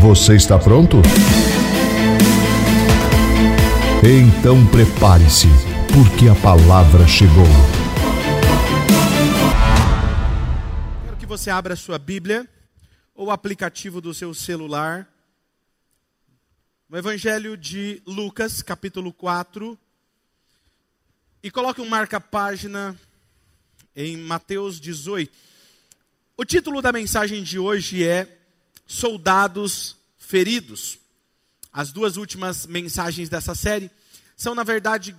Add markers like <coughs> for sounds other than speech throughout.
Você está pronto? Então prepare-se, porque a palavra chegou. Quero que você abra a sua Bíblia ou o aplicativo do seu celular. No Evangelho de Lucas, capítulo 4. E coloque um marca-página em Mateus 18. O título da mensagem de hoje é soldados feridos. As duas últimas mensagens dessa série são, na verdade,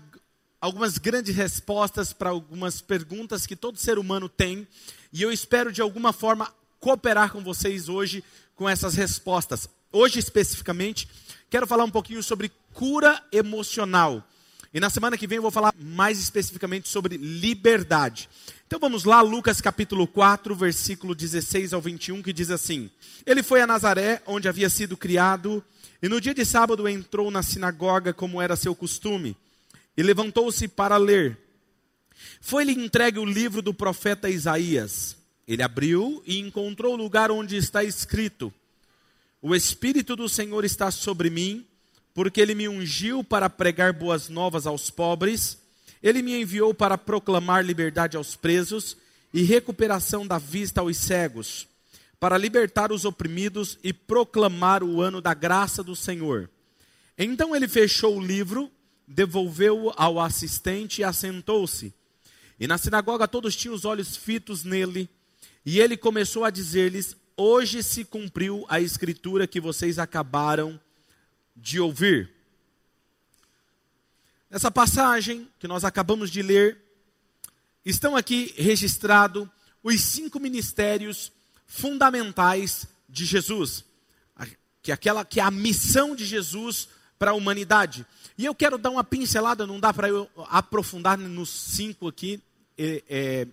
algumas grandes respostas para algumas perguntas que todo ser humano tem, e eu espero de alguma forma cooperar com vocês hoje com essas respostas. Hoje, especificamente, quero falar um pouquinho sobre cura emocional. E na semana que vem eu vou falar mais especificamente sobre liberdade. Então vamos lá, Lucas capítulo 4, versículo 16 ao 21, que diz assim: Ele foi a Nazaré, onde havia sido criado, e no dia de sábado entrou na sinagoga, como era seu costume, e levantou-se para ler. Foi-lhe entregue o livro do profeta Isaías. Ele abriu e encontrou o lugar onde está escrito: O Espírito do Senhor está sobre mim porque ele me ungiu para pregar boas novas aos pobres, ele me enviou para proclamar liberdade aos presos e recuperação da vista aos cegos, para libertar os oprimidos e proclamar o ano da graça do Senhor. Então ele fechou o livro, devolveu-o ao assistente e assentou-se. E na sinagoga todos tinham os olhos fitos nele, e ele começou a dizer-lhes: Hoje se cumpriu a escritura que vocês acabaram de ouvir. Nessa passagem que nós acabamos de ler, estão aqui registrados os cinco ministérios fundamentais de Jesus, que é aquela que é a missão de Jesus para a humanidade. E eu quero dar uma pincelada, não dá para eu aprofundar nos cinco aqui, é, é,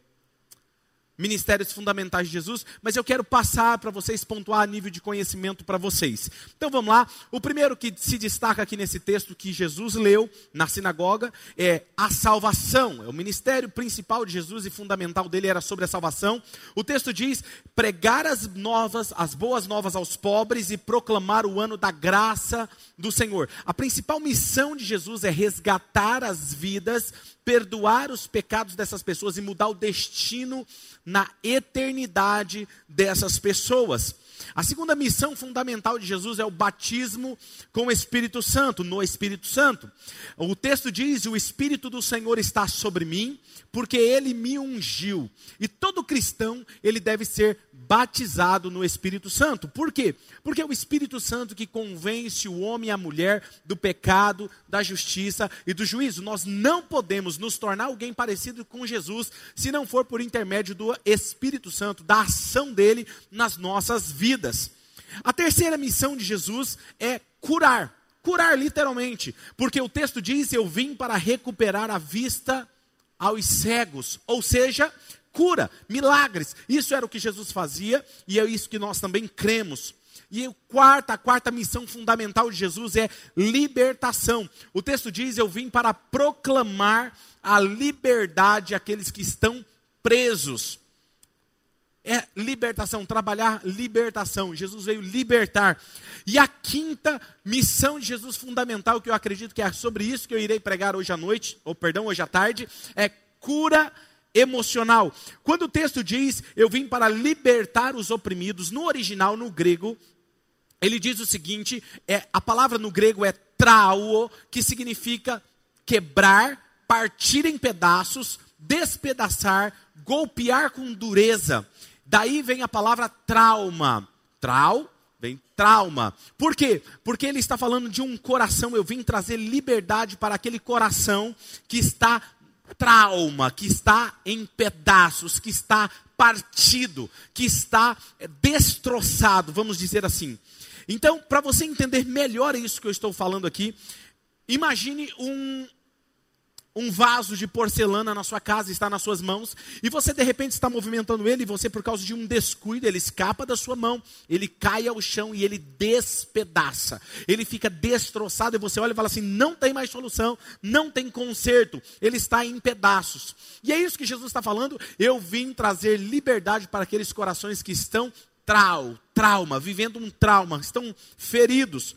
ministérios fundamentais de Jesus, mas eu quero passar para vocês pontuar a nível de conhecimento para vocês. Então vamos lá. O primeiro que se destaca aqui nesse texto que Jesus leu na sinagoga é a salvação. É o ministério principal de Jesus e fundamental dele era sobre a salvação. O texto diz: pregar as novas, as boas novas aos pobres e proclamar o ano da graça do Senhor. A principal missão de Jesus é resgatar as vidas perdoar os pecados dessas pessoas e mudar o destino na eternidade dessas pessoas. A segunda missão fundamental de Jesus é o batismo com o Espírito Santo, no Espírito Santo. O texto diz: O Espírito do Senhor está sobre mim, porque ele me ungiu. E todo cristão, ele deve ser batizado no Espírito Santo. Por quê? Porque é o Espírito Santo que convence o homem e a mulher do pecado, da justiça e do juízo. Nós não podemos nos tornar alguém parecido com Jesus se não for por intermédio do Espírito Santo, da ação dele nas nossas vidas. A terceira missão de Jesus é curar. Curar literalmente, porque o texto diz: Eu vim para recuperar a vista aos cegos, ou seja, cura, milagres. Isso era o que Jesus fazia e é isso que nós também cremos. E a quarta, a quarta missão fundamental de Jesus é libertação. O texto diz: Eu vim para proclamar a liberdade àqueles que estão presos. É libertação, trabalhar libertação. Jesus veio libertar. E a quinta missão de Jesus fundamental, que eu acredito que é sobre isso que eu irei pregar hoje à noite, ou perdão, hoje à tarde, é cura emocional. Quando o texto diz, eu vim para libertar os oprimidos, no original, no grego, ele diz o seguinte: é, a palavra no grego é trauo, que significa quebrar, partir em pedaços, despedaçar, golpear com dureza. Daí vem a palavra trauma. Trau vem trauma. Por quê? Porque ele está falando de um coração. Eu vim trazer liberdade para aquele coração que está trauma, que está em pedaços, que está partido, que está é, destroçado, vamos dizer assim. Então, para você entender melhor isso que eu estou falando aqui, imagine um, um vaso de porcelana na sua casa, está nas suas mãos, e você de repente está movimentando ele, e você, por causa de um descuido, ele escapa da sua mão, ele cai ao chão e ele despedaça, ele fica destroçado, e você olha e fala assim: não tem mais solução, não tem conserto, ele está em pedaços. E é isso que Jesus está falando. Eu vim trazer liberdade para aqueles corações que estão trau, trauma, vivendo um trauma, estão feridos.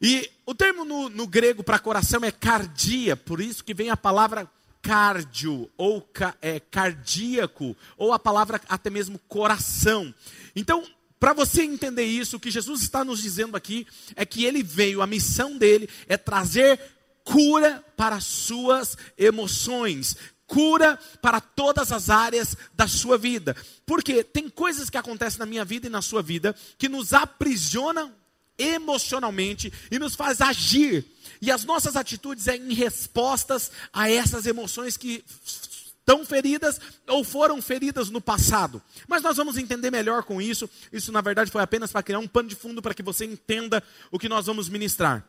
E o termo no, no grego para coração é cardia, por isso que vem a palavra cardio, ou ca, é, cardíaco, ou a palavra até mesmo coração. Então, para você entender isso, o que Jesus está nos dizendo aqui é que ele veio, a missão dele é trazer cura para suas emoções, cura para todas as áreas da sua vida. Porque tem coisas que acontecem na minha vida e na sua vida que nos aprisionam emocionalmente e nos faz agir. E as nossas atitudes é em respostas a essas emoções que estão feridas ou foram feridas no passado. Mas nós vamos entender melhor com isso. Isso, na verdade, foi apenas para criar um pano de fundo para que você entenda o que nós vamos ministrar.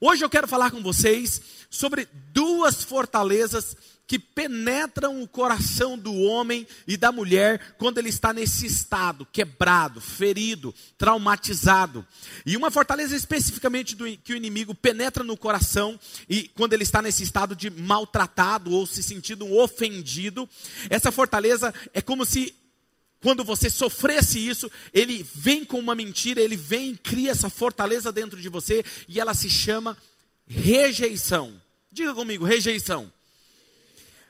Hoje eu quero falar com vocês sobre duas fortalezas que penetram o coração do homem e da mulher quando ele está nesse estado, quebrado, ferido, traumatizado. E uma fortaleza especificamente do, que o inimigo penetra no coração e quando ele está nesse estado de maltratado ou se sentindo ofendido, essa fortaleza é como se quando você sofresse isso, ele vem com uma mentira, ele vem e cria essa fortaleza dentro de você e ela se chama rejeição. Diga comigo, rejeição.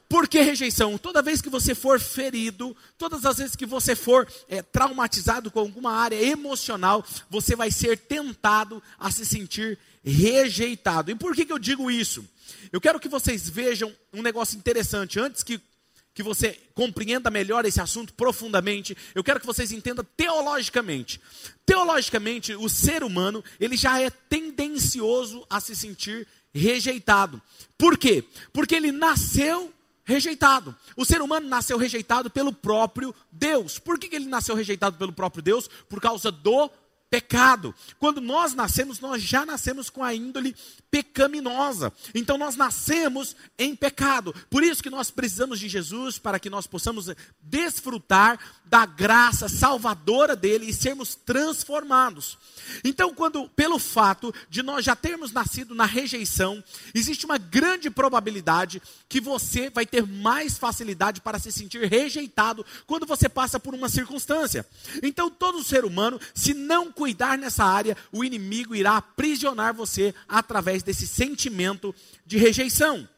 Por que rejeição? Toda vez que você for ferido, todas as vezes que você for é, traumatizado com alguma área emocional, você vai ser tentado a se sentir rejeitado. E por que, que eu digo isso? Eu quero que vocês vejam um negócio interessante. Antes que, que você compreenda melhor esse assunto profundamente, eu quero que vocês entendam teologicamente. Teologicamente, o ser humano, ele já é tendencioso a se sentir rejeitado. Por quê? Porque ele nasceu rejeitado. O ser humano nasceu rejeitado pelo próprio Deus. Por que ele nasceu rejeitado pelo próprio Deus? Por causa do pecado. Quando nós nascemos, nós já nascemos com a índole pecaminosa. Então nós nascemos em pecado. Por isso que nós precisamos de Jesus para que nós possamos desfrutar da graça salvadora dele e sermos transformados. Então, quando pelo fato de nós já termos nascido na rejeição, existe uma grande probabilidade que você vai ter mais facilidade para se sentir rejeitado quando você passa por uma circunstância. Então, todo ser humano, se não cuidar nessa área, o inimigo irá aprisionar você através desse sentimento de rejeição.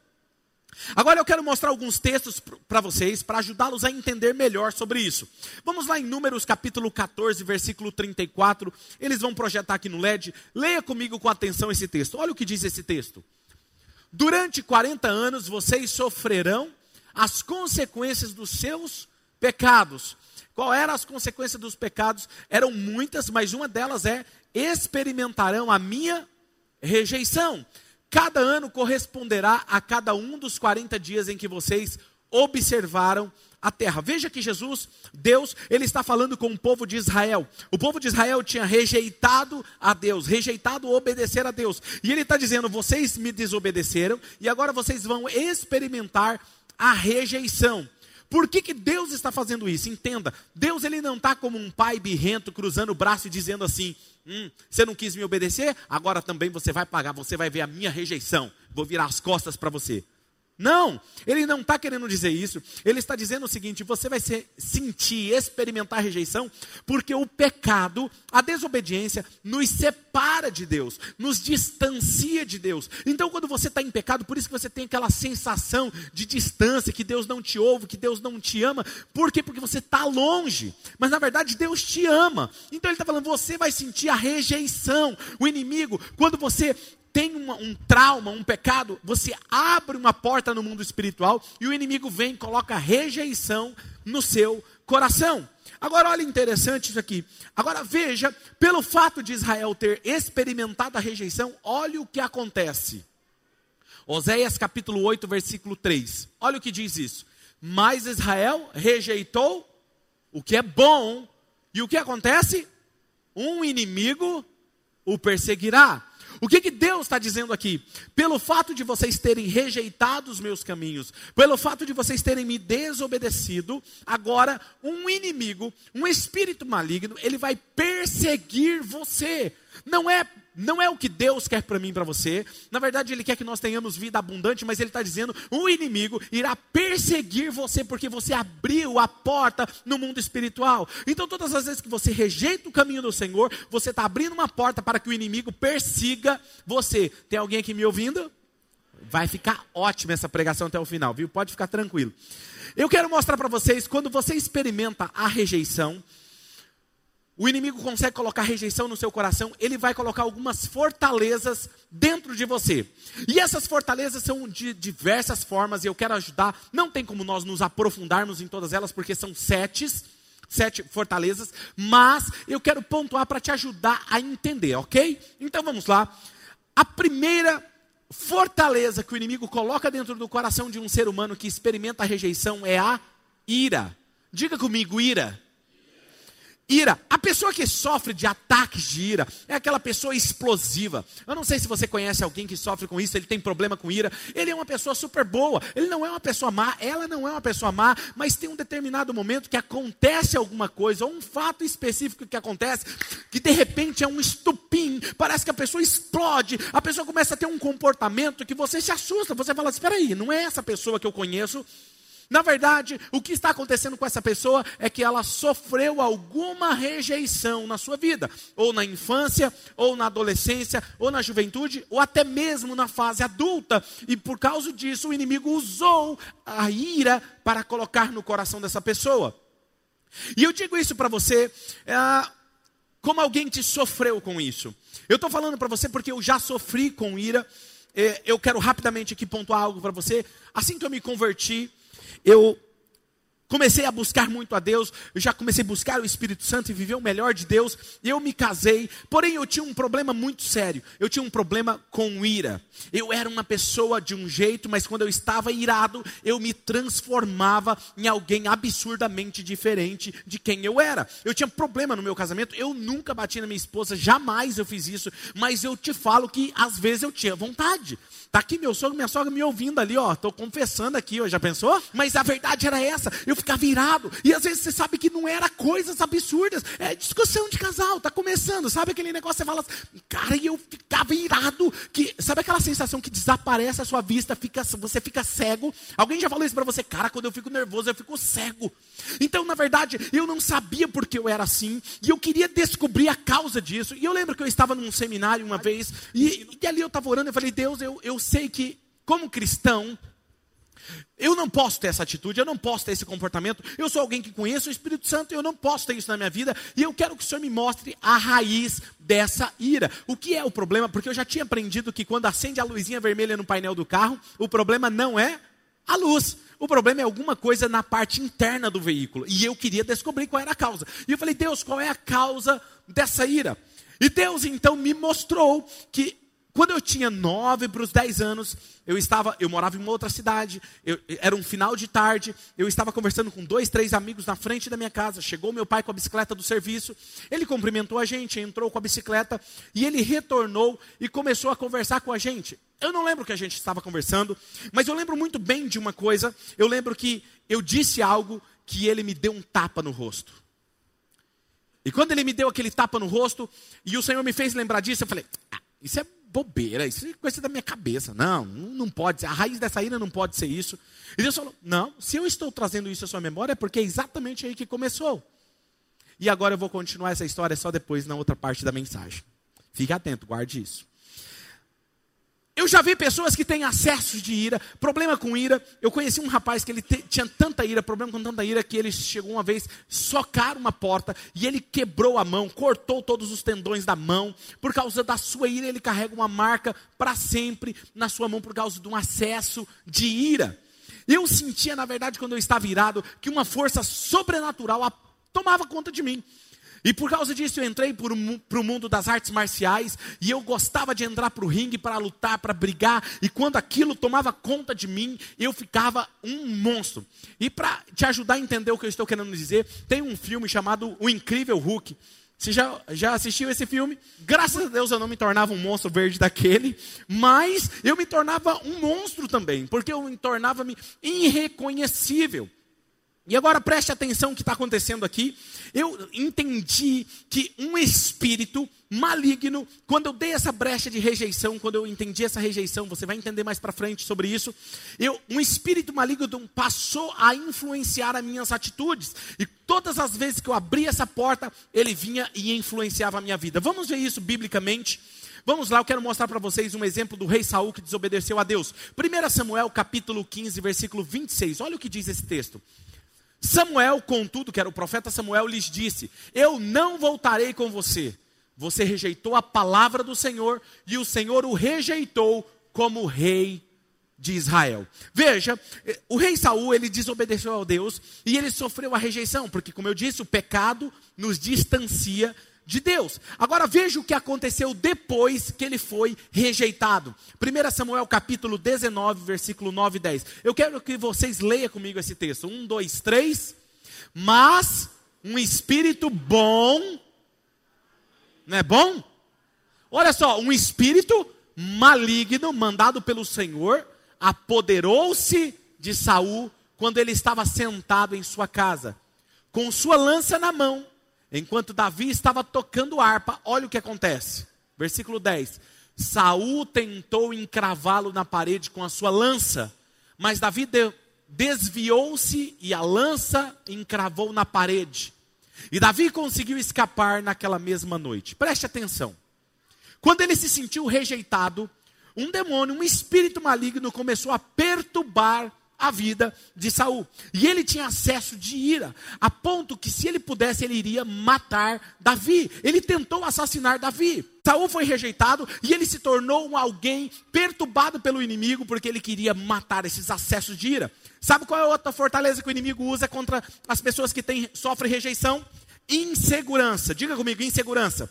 Agora eu quero mostrar alguns textos para vocês, para ajudá-los a entender melhor sobre isso. Vamos lá em Números capítulo 14, versículo 34. Eles vão projetar aqui no LED. Leia comigo com atenção esse texto. Olha o que diz esse texto. Durante 40 anos vocês sofrerão as consequências dos seus pecados. Qual eram as consequências dos pecados? Eram muitas, mas uma delas é experimentarão a minha rejeição. Cada ano corresponderá a cada um dos 40 dias em que vocês observaram a terra. Veja que Jesus, Deus, ele está falando com o povo de Israel. O povo de Israel tinha rejeitado a Deus, rejeitado obedecer a Deus. E ele está dizendo: vocês me desobedeceram e agora vocês vão experimentar a rejeição. Por que, que Deus está fazendo isso? Entenda, Deus ele não está como um pai birrento cruzando o braço e dizendo assim: hum, você não quis me obedecer, agora também você vai pagar, você vai ver a minha rejeição, vou virar as costas para você. Não, ele não está querendo dizer isso. Ele está dizendo o seguinte: você vai ser, sentir, experimentar rejeição, porque o pecado, a desobediência, nos separa de Deus, nos distancia de Deus. Então, quando você está em pecado, por isso que você tem aquela sensação de distância, que Deus não te ouve, que Deus não te ama. Por quê? Porque você está longe. Mas na verdade, Deus te ama. Então, ele está falando: você vai sentir a rejeição. O inimigo, quando você tem uma, um trauma, um pecado, você abre uma porta no mundo espiritual e o inimigo vem e coloca rejeição no seu coração. Agora, olha interessante isso aqui. Agora veja, pelo fato de Israel ter experimentado a rejeição, olha o que acontece. Oséias capítulo 8, versículo 3. Olha o que diz isso. Mas Israel rejeitou o que é bom, e o que acontece? Um inimigo o perseguirá. O que, que Deus está dizendo aqui? Pelo fato de vocês terem rejeitado os meus caminhos, pelo fato de vocês terem me desobedecido, agora um inimigo, um espírito maligno, ele vai perseguir você. Não é não é o que Deus quer para mim e para você. Na verdade, Ele quer que nós tenhamos vida abundante, mas Ele está dizendo: o inimigo irá perseguir você porque você abriu a porta no mundo espiritual. Então, todas as vezes que você rejeita o caminho do Senhor, você está abrindo uma porta para que o inimigo persiga você. Tem alguém aqui me ouvindo? Vai ficar ótima essa pregação até o final, viu? Pode ficar tranquilo. Eu quero mostrar para vocês, quando você experimenta a rejeição, o inimigo consegue colocar rejeição no seu coração, ele vai colocar algumas fortalezas dentro de você. E essas fortalezas são de diversas formas, e eu quero ajudar. Não tem como nós nos aprofundarmos em todas elas, porque são sete, sete fortalezas, mas eu quero pontuar para te ajudar a entender, ok? Então vamos lá. A primeira fortaleza que o inimigo coloca dentro do coração de um ser humano que experimenta a rejeição é a ira. Diga comigo, ira. Ira. A pessoa que sofre de ataques de ira é aquela pessoa explosiva. Eu não sei se você conhece alguém que sofre com isso, ele tem problema com ira. Ele é uma pessoa super boa, ele não é uma pessoa má, ela não é uma pessoa má, mas tem um determinado momento que acontece alguma coisa, ou um fato específico que acontece, que de repente é um estupim, parece que a pessoa explode, a pessoa começa a ter um comportamento que você se assusta, você fala assim: espera aí, não é essa pessoa que eu conheço na verdade, o que está acontecendo com essa pessoa é que ela sofreu alguma rejeição na sua vida, ou na infância, ou na adolescência, ou na juventude, ou até mesmo na fase adulta, e por causa disso o inimigo usou a ira para colocar no coração dessa pessoa. E eu digo isso para você, é, como alguém que sofreu com isso. Eu estou falando para você porque eu já sofri com ira. É, eu quero rapidamente aqui pontuar algo para você. Assim que eu me converti, eu comecei a buscar muito a Deus, eu já comecei a buscar o Espírito Santo e viver o melhor de Deus, eu me casei, porém eu tinha um problema muito sério, eu tinha um problema com ira, eu era uma pessoa de um jeito, mas quando eu estava irado, eu me transformava em alguém absurdamente diferente de quem eu era, eu tinha problema no meu casamento, eu nunca bati na minha esposa, jamais eu fiz isso, mas eu te falo que às vezes eu tinha vontade, Está aqui meu sogro, minha sogra me ouvindo ali, ó. Estou confessando aqui, ó. Já pensou? Mas a verdade era essa. Eu ficava virado. E às vezes você sabe que não era coisas absurdas. É discussão de casal, tá começando. Sabe aquele negócio? Você fala assim, cara, e eu ficava irado. Que, sabe aquela sensação que desaparece a sua vista, fica, você fica cego? Alguém já falou isso para você? Cara, quando eu fico nervoso, eu fico cego. Então, na verdade, eu não sabia porque eu era assim. E eu queria descobrir a causa disso. E eu lembro que eu estava num seminário uma vez. E, e ali eu estava orando. Eu falei, Deus, eu, eu eu sei que, como cristão, eu não posso ter essa atitude, eu não posso ter esse comportamento. Eu sou alguém que conhece o Espírito Santo, eu não posso ter isso na minha vida. E eu quero que o Senhor me mostre a raiz dessa ira. O que é o problema? Porque eu já tinha aprendido que quando acende a luzinha vermelha no painel do carro, o problema não é a luz. O problema é alguma coisa na parte interna do veículo. E eu queria descobrir qual era a causa. E eu falei, Deus, qual é a causa dessa ira? E Deus então me mostrou que quando eu tinha nove para os dez anos, eu estava, eu morava em uma outra cidade, eu, era um final de tarde, eu estava conversando com dois, três amigos na frente da minha casa. Chegou meu pai com a bicicleta do serviço, ele cumprimentou a gente, entrou com a bicicleta e ele retornou e começou a conversar com a gente. Eu não lembro o que a gente estava conversando, mas eu lembro muito bem de uma coisa. Eu lembro que eu disse algo que ele me deu um tapa no rosto. E quando ele me deu aquele tapa no rosto, e o Senhor me fez lembrar disso, eu falei: ah, isso é bobeira, isso é coisa da minha cabeça. Não, não pode ser. A raiz dessa ira não pode ser isso. E Deus falou: Não, se eu estou trazendo isso à sua memória, é porque é exatamente aí que começou. E agora eu vou continuar essa história só depois na outra parte da mensagem. Fique atento, guarde isso. Eu já vi pessoas que têm acessos de ira, problema com ira. Eu conheci um rapaz que ele te, tinha tanta ira, problema com tanta ira, que ele chegou uma vez socar uma porta e ele quebrou a mão, cortou todos os tendões da mão. Por causa da sua ira, ele carrega uma marca para sempre na sua mão por causa de um acesso de ira. Eu sentia, na verdade, quando eu estava irado, que uma força sobrenatural tomava conta de mim. E por causa disso eu entrei para o mundo das artes marciais e eu gostava de entrar para o ringue para lutar, para brigar. E quando aquilo tomava conta de mim, eu ficava um monstro. E para te ajudar a entender o que eu estou querendo dizer, tem um filme chamado O Incrível Hulk. Você já, já assistiu esse filme? Graças a Deus eu não me tornava um monstro verde daquele, mas eu me tornava um monstro também, porque eu me tornava-me irreconhecível. E agora preste atenção no que está acontecendo aqui. Eu entendi que um espírito maligno, quando eu dei essa brecha de rejeição, quando eu entendi essa rejeição, você vai entender mais para frente sobre isso. Eu, um espírito maligno passou a influenciar as minhas atitudes. E todas as vezes que eu abria essa porta, ele vinha e influenciava a minha vida. Vamos ver isso biblicamente. Vamos lá, eu quero mostrar para vocês um exemplo do rei Saul que desobedeceu a Deus. 1 Samuel, capítulo 15, versículo 26. Olha o que diz esse texto. Samuel, contudo, que era o profeta Samuel, lhes disse: Eu não voltarei com você. Você rejeitou a palavra do Senhor e o Senhor o rejeitou como rei de Israel. Veja, o rei Saul, ele desobedeceu a Deus e ele sofreu a rejeição, porque como eu disse, o pecado nos distancia de Deus. Agora veja o que aconteceu depois que ele foi rejeitado. 1 Samuel capítulo 19, versículo 9 e 10. Eu quero que vocês leiam comigo esse texto. Um, dois, três. Mas um espírito bom. Não é bom? Olha só, um espírito maligno mandado pelo Senhor apoderou-se de Saul quando ele estava sentado em sua casa, com sua lança na mão Enquanto Davi estava tocando harpa, olha o que acontece. Versículo 10. Saul tentou encravá-lo na parede com a sua lança, mas Davi de, desviou-se e a lança encravou na parede. E Davi conseguiu escapar naquela mesma noite. Preste atenção. Quando ele se sentiu rejeitado, um demônio, um espírito maligno começou a perturbar a vida de Saul. E ele tinha acesso de ira, a ponto que se ele pudesse ele iria matar Davi. Ele tentou assassinar Davi. Saul foi rejeitado e ele se tornou um alguém perturbado pelo inimigo porque ele queria matar esses acessos de ira. Sabe qual é a outra fortaleza que o inimigo usa contra as pessoas que têm, sofrem rejeição? Insegurança. Diga comigo, insegurança.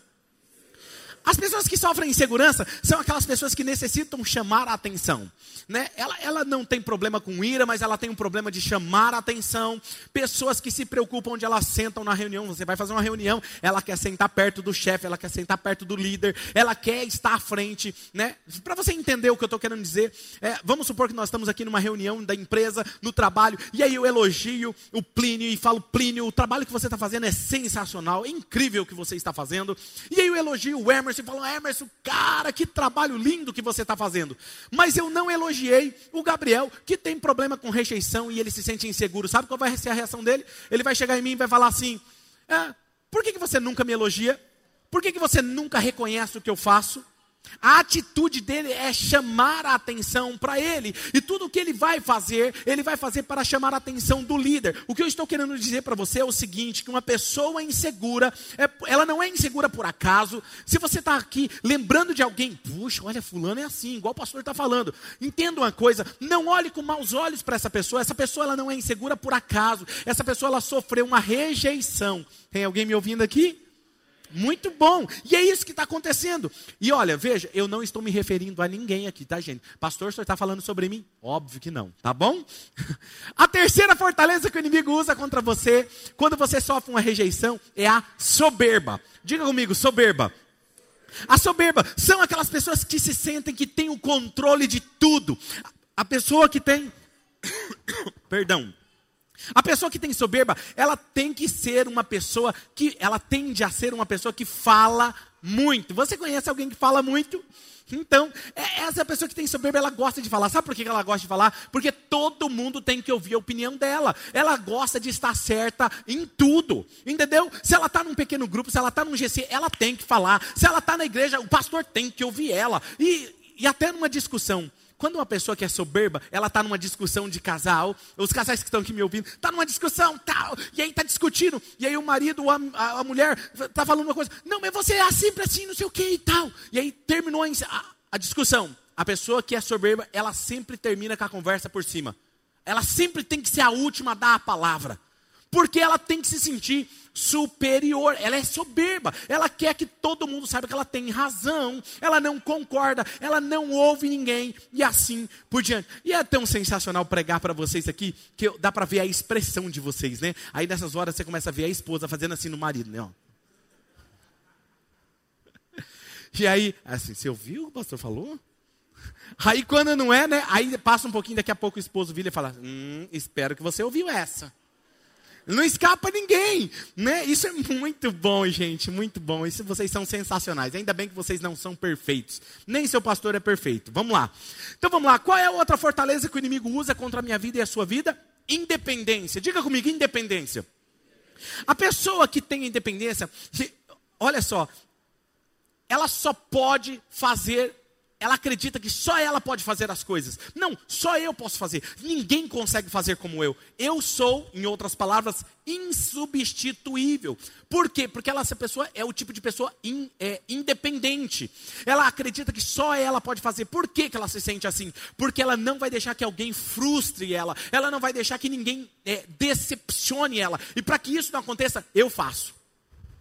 As pessoas que sofrem insegurança são aquelas pessoas que necessitam chamar a atenção. Né? Ela, ela não tem problema com ira, mas ela tem um problema de chamar a atenção. Pessoas que se preocupam onde elas sentam na reunião. Você vai fazer uma reunião, ela quer sentar perto do chefe, ela quer sentar perto do líder, ela quer estar à frente. Né? Para você entender o que eu estou querendo dizer, é, vamos supor que nós estamos aqui numa reunião da empresa, no trabalho, e aí eu elogio o Plínio e falo: Plínio, o trabalho que você está fazendo é sensacional, é incrível o que você está fazendo. E aí eu elogio o Emerson E falam: Emerson, cara, que trabalho lindo que você está fazendo. Mas eu não elogiei o Gabriel, que tem problema com rejeição e ele se sente inseguro. Sabe qual vai ser a reação dele? Ele vai chegar em mim e vai falar assim: é, Por que, que você nunca me elogia? Por que, que você nunca reconhece o que eu faço? A atitude dele é chamar a atenção para ele. E tudo o que ele vai fazer, ele vai fazer para chamar a atenção do líder. O que eu estou querendo dizer para você é o seguinte: que uma pessoa insegura, é, ela não é insegura por acaso. Se você está aqui lembrando de alguém, puxa, olha, fulano é assim, igual o pastor está falando. Entenda uma coisa, não olhe com maus olhos para essa pessoa. Essa pessoa ela não é insegura por acaso. Essa pessoa ela sofreu uma rejeição. Tem alguém me ouvindo aqui? Muito bom. E é isso que está acontecendo. E olha, veja, eu não estou me referindo a ninguém aqui, tá, gente? Pastor, o senhor está falando sobre mim? Óbvio que não, tá bom? <laughs> A terceira fortaleza que o inimigo usa contra você, quando você sofre uma rejeição, é a soberba. Diga comigo, soberba. A soberba são aquelas pessoas que se sentem que têm o controle de tudo. A pessoa que tem. <coughs> Perdão a pessoa que tem soberba, ela tem que ser uma pessoa que, ela tende a ser uma pessoa que fala muito. Você conhece alguém que fala muito? Então, é, essa pessoa que tem soberba, ela gosta de falar. Sabe por que ela gosta de falar? Porque todo mundo tem que ouvir a opinião dela. Ela gosta de estar certa em tudo. Entendeu? Se ela está num pequeno grupo, se ela está num GC, ela tem que falar. Se ela está na igreja, o pastor tem que ouvir ela. E, e até numa discussão. Quando uma pessoa que é soberba, ela está numa discussão de casal, os casais que estão aqui me ouvindo, está numa discussão, tal, e aí está discutindo, e aí o marido, a, a, a mulher, está falando uma coisa, não, mas você é sempre assim, não sei o que e tal. E aí terminou a, a discussão. A pessoa que é soberba, ela sempre termina com a conversa por cima. Ela sempre tem que ser a última a dar a palavra. Porque ela tem que se sentir superior, ela é soberba, ela quer que todo mundo saiba que ela tem razão, ela não concorda, ela não ouve ninguém e assim por diante. E é tão sensacional pregar para vocês aqui que dá para ver a expressão de vocês, né? Aí nessas horas você começa a ver a esposa fazendo assim no marido, né? Ó. <laughs> E aí, assim, você ouviu o que o pastor falou? <laughs> Aí quando não é, né? Aí passa um pouquinho, daqui a pouco o esposo vira e fala: Hum, espero que você ouviu essa. Não escapa ninguém, né? Isso é muito bom, gente, muito bom. Isso vocês são sensacionais. Ainda bem que vocês não são perfeitos. Nem seu pastor é perfeito. Vamos lá. Então vamos lá. Qual é a outra fortaleza que o inimigo usa contra a minha vida e a sua vida? Independência. Diga comigo, independência. A pessoa que tem independência, olha só, ela só pode fazer ela acredita que só ela pode fazer as coisas. Não, só eu posso fazer. Ninguém consegue fazer como eu. Eu sou, em outras palavras, insubstituível. Por quê? Porque ela, essa pessoa é o tipo de pessoa in, é, independente. Ela acredita que só ela pode fazer. Por que, que ela se sente assim? Porque ela não vai deixar que alguém frustre ela. Ela não vai deixar que ninguém é, decepcione ela. E para que isso não aconteça, eu faço.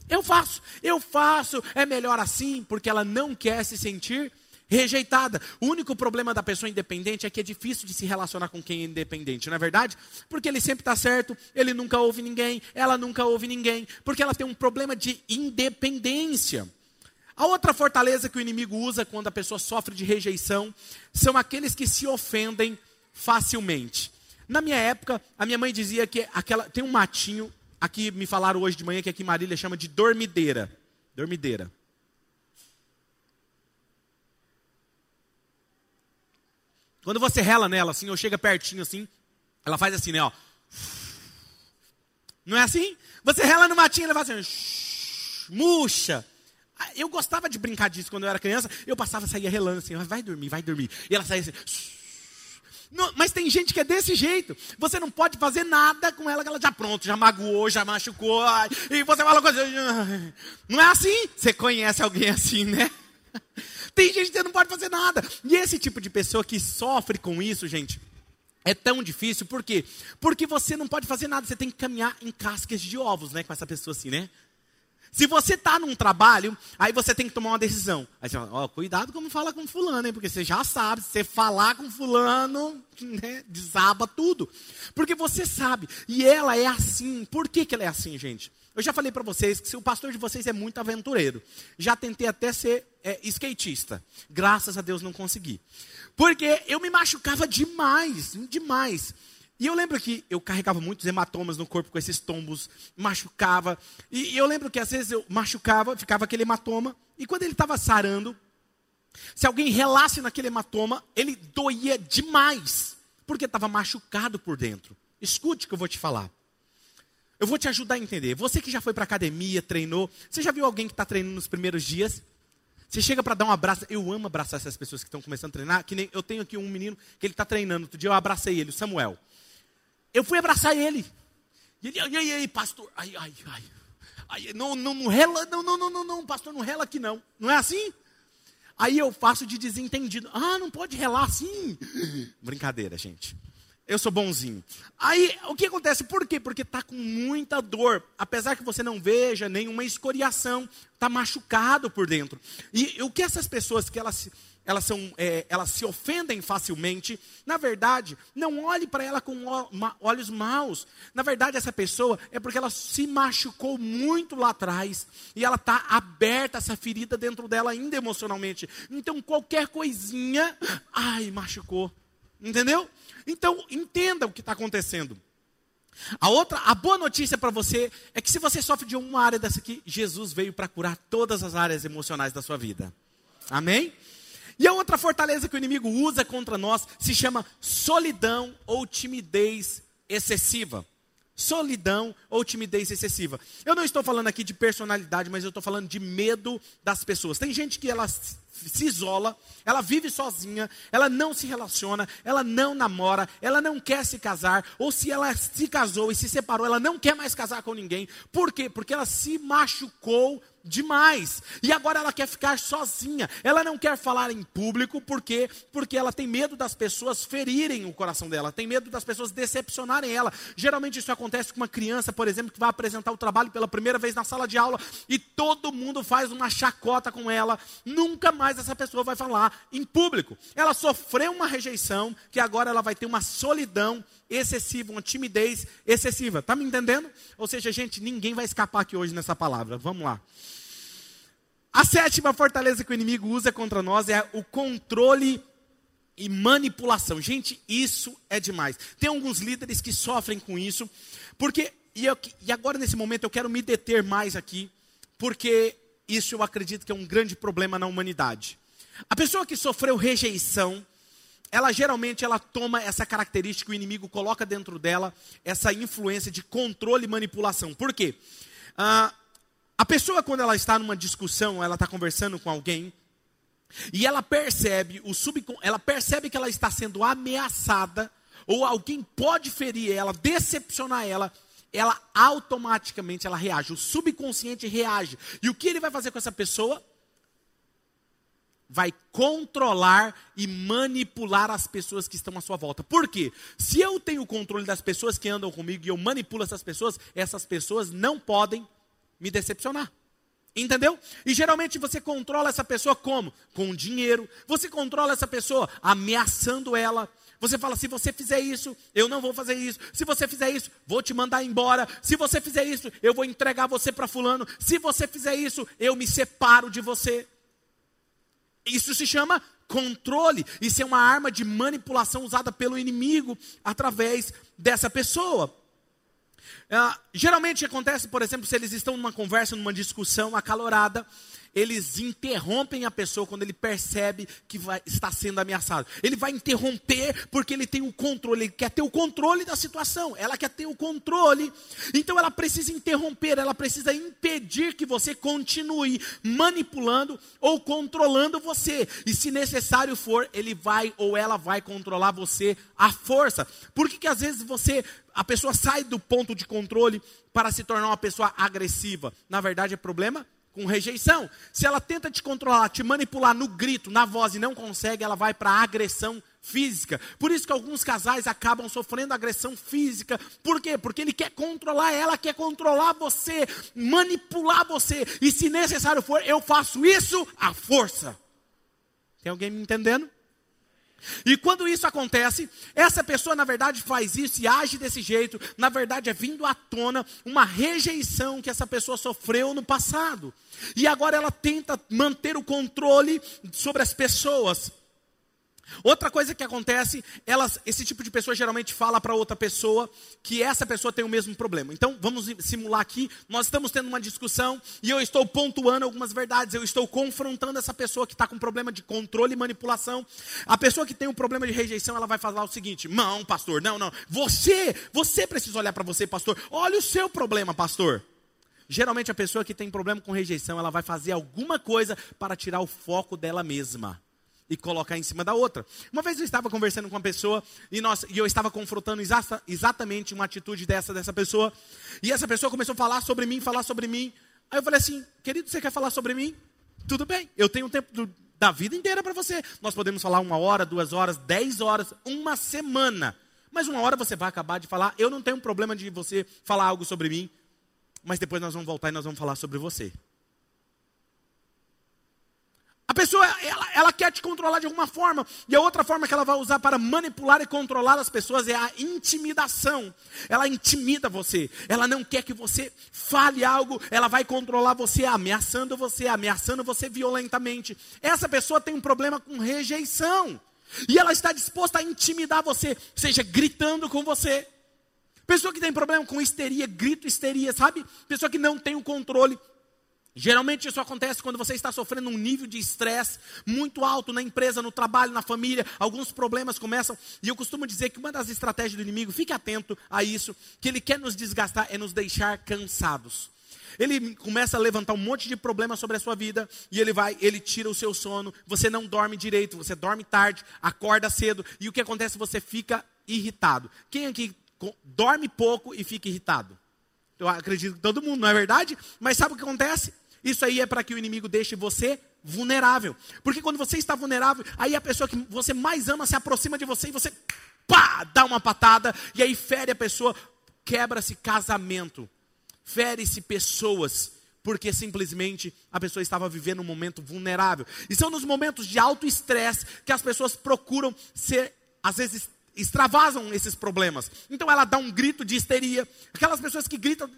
Eu faço, eu faço, é melhor assim, porque ela não quer se sentir rejeitada. O único problema da pessoa independente é que é difícil de se relacionar com quem é independente, não é verdade? Porque ele sempre está certo, ele nunca ouve ninguém, ela nunca ouve ninguém, porque ela tem um problema de independência. A outra fortaleza que o inimigo usa quando a pessoa sofre de rejeição são aqueles que se ofendem facilmente. Na minha época, a minha mãe dizia que aquela tem um matinho, aqui me falaram hoje de manhã que aqui em Marília chama de dormideira. Dormideira. Quando você rela nela assim, ou chega pertinho assim, ela faz assim, né, ó. Não é assim? Você rela no matinho, ela faz assim, murcha. Ah, eu gostava de brincar disso quando eu era criança. Eu passava, saía relando assim, vai dormir, vai dormir. E ela saía assim. Não, mas tem gente que é desse jeito. Você não pode fazer nada com ela que ela já pronto, já magoou, já machucou. E você fala coisa. Não é assim? Você conhece alguém assim, né? <laughs> Tem gente que não pode fazer nada. E esse tipo de pessoa que sofre com isso, gente, é tão difícil, por quê? Porque você não pode fazer nada, você tem que caminhar em cascas de ovos, né? Com essa pessoa assim, né? Se você está num trabalho, aí você tem que tomar uma decisão. Aí você fala, ó, cuidado como fala com fulano, hein? Porque você já sabe, se você falar com fulano, <laughs> né, desaba tudo. Porque você sabe. E ela é assim. Por que, que ela é assim, gente? Eu já falei para vocês que o pastor de vocês é muito aventureiro. Já tentei até ser é, skatista. Graças a Deus não consegui. Porque eu me machucava demais, demais. E eu lembro que eu carregava muitos hematomas no corpo com esses tombos, machucava. E, e eu lembro que às vezes eu machucava, ficava aquele hematoma. E quando ele estava sarando, se alguém relasse naquele hematoma, ele doía demais. Porque estava machucado por dentro. Escute o que eu vou te falar. Eu vou te ajudar a entender. Você que já foi para academia, treinou, você já viu alguém que está treinando nos primeiros dias? Você chega para dar um abraço. Eu amo abraçar essas pessoas que estão começando a treinar. Que nem eu tenho aqui um menino que ele está treinando. Outro dia eu abracei ele, o Samuel. Eu fui abraçar ele. E ele, e aí, aí, pastor? Ai, ai, ai. ai não, não, não rela, não, não, não, não, não, pastor, não rela aqui não. Não é assim? Aí eu faço de desentendido. Ah, não pode relar assim. Brincadeira, gente. Eu sou bonzinho. Aí, o que acontece? Por quê? Porque está com muita dor. Apesar que você não veja nenhuma escoriação, está machucado por dentro. E, e, o que essas pessoas que elas, elas, são, é, elas se ofendem facilmente, na verdade, não olhe para ela com olhos maus. Na verdade, essa pessoa é porque ela se machucou muito lá atrás. E ela está aberta, essa ferida dentro dela ainda emocionalmente. Então, qualquer coisinha, ai, machucou. Entendeu? Então, entenda o que está acontecendo. A outra, a boa notícia para você é que se você sofre de uma área dessa aqui, Jesus veio para curar todas as áreas emocionais da sua vida. Amém? E a outra fortaleza que o inimigo usa contra nós se chama solidão ou timidez excessiva. Solidão ou timidez excessiva. Eu não estou falando aqui de personalidade, mas eu estou falando de medo das pessoas. Tem gente que ela se isola, ela vive sozinha, ela não se relaciona, ela não namora, ela não quer se casar, ou se ela se casou e se separou, ela não quer mais casar com ninguém. Por quê? Porque ela se machucou demais. E agora ela quer ficar sozinha. Ela não quer falar em público, por quê? Porque ela tem medo das pessoas ferirem o coração dela, tem medo das pessoas decepcionarem ela. Geralmente isso acontece com uma criança, por exemplo, que vai apresentar o trabalho pela primeira vez na sala de aula e todo mundo faz uma chacota com ela. Nunca mais essa pessoa vai falar em público. Ela sofreu uma rejeição que agora ela vai ter uma solidão excessiva, uma timidez excessiva. Tá me entendendo? Ou seja, gente, ninguém vai escapar aqui hoje nessa palavra. Vamos lá. A sétima fortaleza que o inimigo usa contra nós é o controle e manipulação. Gente, isso é demais. Tem alguns líderes que sofrem com isso, porque, e, eu, e agora nesse momento eu quero me deter mais aqui, porque isso eu acredito que é um grande problema na humanidade. A pessoa que sofreu rejeição, ela geralmente ela toma essa característica, o inimigo coloca dentro dela essa influência de controle e manipulação. Por quê? Ah, a pessoa, quando ela está numa discussão, ela está conversando com alguém, e ela percebe, o subcon... ela percebe que ela está sendo ameaçada, ou alguém pode ferir ela, decepcionar ela, ela automaticamente ela reage, o subconsciente reage. E o que ele vai fazer com essa pessoa? Vai controlar e manipular as pessoas que estão à sua volta. Por quê? Se eu tenho o controle das pessoas que andam comigo e eu manipulo essas pessoas, essas pessoas não podem me decepcionar. Entendeu? E geralmente você controla essa pessoa como? Com dinheiro. Você controla essa pessoa ameaçando ela. Você fala: se você fizer isso, eu não vou fazer isso. Se você fizer isso, vou te mandar embora. Se você fizer isso, eu vou entregar você para Fulano. Se você fizer isso, eu me separo de você. Isso se chama controle. Isso é uma arma de manipulação usada pelo inimigo através dessa pessoa. Uh, geralmente acontece, por exemplo, se eles estão numa conversa, numa discussão acalorada, eles interrompem a pessoa quando ele percebe que vai, está sendo ameaçado. Ele vai interromper porque ele tem o controle, ele quer ter o controle da situação, ela quer ter o controle. Então ela precisa interromper, ela precisa impedir que você continue manipulando ou controlando você. E se necessário for, ele vai ou ela vai controlar você à força. Por que, que às vezes você a pessoa sai do ponto de controle para se tornar uma pessoa agressiva. Na verdade, é problema com rejeição. Se ela tenta te controlar, te manipular no grito, na voz e não consegue, ela vai para agressão física. Por isso que alguns casais acabam sofrendo agressão física. Por quê? Porque ele quer controlar ela, quer controlar você, manipular você. E se necessário for, eu faço isso à força. Tem alguém me entendendo? E quando isso acontece, essa pessoa na verdade faz isso e age desse jeito, na verdade é vindo à tona uma rejeição que essa pessoa sofreu no passado. E agora ela tenta manter o controle sobre as pessoas. Outra coisa que acontece, elas, esse tipo de pessoa geralmente fala para outra pessoa que essa pessoa tem o mesmo problema. Então, vamos simular aqui, nós estamos tendo uma discussão e eu estou pontuando algumas verdades, eu estou confrontando essa pessoa que está com problema de controle e manipulação. A pessoa que tem um problema de rejeição, ela vai falar o seguinte: não, pastor, não, não, você, você precisa olhar para você, pastor, olha o seu problema, pastor. Geralmente a pessoa que tem problema com rejeição, ela vai fazer alguma coisa para tirar o foco dela mesma e colocar em cima da outra. Uma vez eu estava conversando com uma pessoa e, nós, e eu estava confrontando exata, exatamente uma atitude dessa dessa pessoa. E essa pessoa começou a falar sobre mim, falar sobre mim. Aí eu falei assim, querido, você quer falar sobre mim? Tudo bem, eu tenho tempo do, da vida inteira para você. Nós podemos falar uma hora, duas horas, dez horas, uma semana. Mas uma hora você vai acabar de falar. Eu não tenho problema de você falar algo sobre mim. Mas depois nós vamos voltar e nós vamos falar sobre você. Pessoa, ela, ela quer te controlar de alguma forma. E a outra forma que ela vai usar para manipular e controlar as pessoas é a intimidação. Ela intimida você. Ela não quer que você fale algo. Ela vai controlar você, ameaçando você, ameaçando você violentamente. Essa pessoa tem um problema com rejeição. E ela está disposta a intimidar você, seja gritando com você. Pessoa que tem problema com histeria, grito histeria, sabe? Pessoa que não tem o controle Geralmente isso acontece quando você está sofrendo um nível de estresse muito alto na empresa, no trabalho, na família. Alguns problemas começam. E eu costumo dizer que uma das estratégias do inimigo, fique atento a isso, que ele quer nos desgastar, é nos deixar cansados. Ele começa a levantar um monte de problemas sobre a sua vida e ele vai, ele tira o seu sono. Você não dorme direito, você dorme tarde, acorda cedo e o que acontece? Você fica irritado. Quem aqui dorme pouco e fica irritado? Eu acredito que todo mundo, não é verdade? Mas sabe o que acontece? Isso aí é para que o inimigo deixe você vulnerável. Porque quando você está vulnerável, aí a pessoa que você mais ama se aproxima de você e você pá, dá uma patada e aí fere a pessoa, quebra-se casamento, fere-se pessoas, porque simplesmente a pessoa estava vivendo um momento vulnerável. E são nos momentos de alto estresse que as pessoas procuram ser, às vezes, extravasam esses problemas. Então ela dá um grito de histeria. Aquelas pessoas que gritam.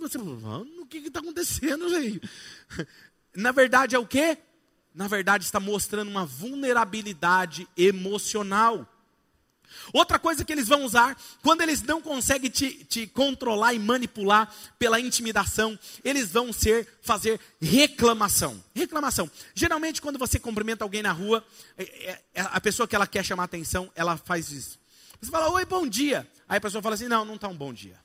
Você, o que está acontecendo, gente? <laughs> Na verdade é o quê? Na verdade está mostrando uma vulnerabilidade emocional. Outra coisa que eles vão usar, quando eles não conseguem te, te, controlar e manipular pela intimidação, eles vão ser fazer reclamação. Reclamação. Geralmente, quando você cumprimenta alguém na rua, é, é, é, a pessoa que ela quer chamar atenção, ela faz isso. Você fala, oi, bom dia. Aí a pessoa fala assim: não, não está um bom dia.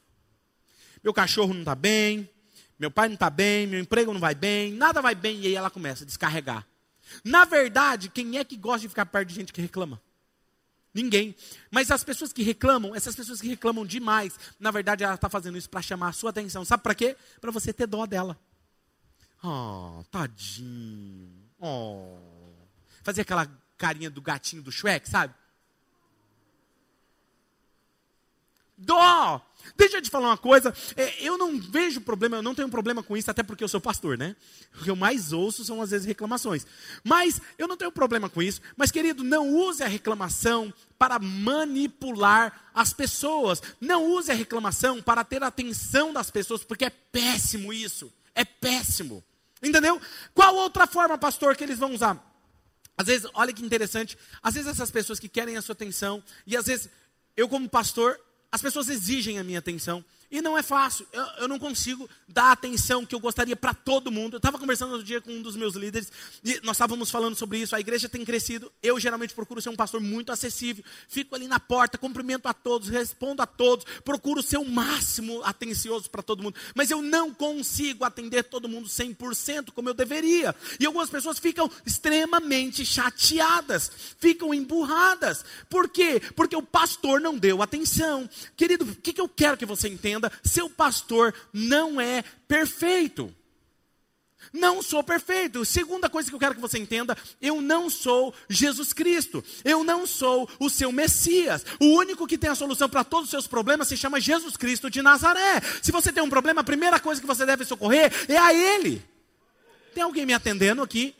Meu cachorro não está bem, meu pai não está bem, meu emprego não vai bem, nada vai bem. E aí ela começa a descarregar. Na verdade, quem é que gosta de ficar perto de gente que reclama? Ninguém. Mas as pessoas que reclamam, essas pessoas que reclamam demais, na verdade ela está fazendo isso para chamar a sua atenção. Sabe para quê? Para você ter dó dela. Oh, tadinho. Oh. Fazer aquela carinha do gatinho do Shrek, sabe? Dó! Deixa eu te falar uma coisa, é, eu não vejo problema, eu não tenho problema com isso, até porque eu sou pastor, né? O que eu mais ouço são às vezes reclamações. Mas eu não tenho problema com isso. Mas, querido, não use a reclamação para manipular as pessoas. Não use a reclamação para ter a atenção das pessoas, porque é péssimo isso. É péssimo. Entendeu? Qual outra forma, pastor, que eles vão usar? Às vezes, olha que interessante, às vezes essas pessoas que querem a sua atenção, e às vezes eu como pastor, as pessoas exigem a minha atenção. E não é fácil, eu, eu não consigo dar a atenção que eu gostaria para todo mundo. Eu estava conversando outro dia com um dos meus líderes e nós estávamos falando sobre isso. A igreja tem crescido. Eu geralmente procuro ser um pastor muito acessível. Fico ali na porta, cumprimento a todos, respondo a todos, procuro ser o máximo atencioso para todo mundo. Mas eu não consigo atender todo mundo 100% como eu deveria. E algumas pessoas ficam extremamente chateadas, ficam emburradas. Por quê? Porque o pastor não deu atenção. Querido, o que, que eu quero que você entenda? Entenda, seu pastor não é perfeito. Não sou perfeito. Segunda coisa que eu quero que você entenda: eu não sou Jesus Cristo. Eu não sou o seu Messias. O único que tem a solução para todos os seus problemas se chama Jesus Cristo de Nazaré. Se você tem um problema, a primeira coisa que você deve socorrer é a Ele. Tem alguém me atendendo aqui?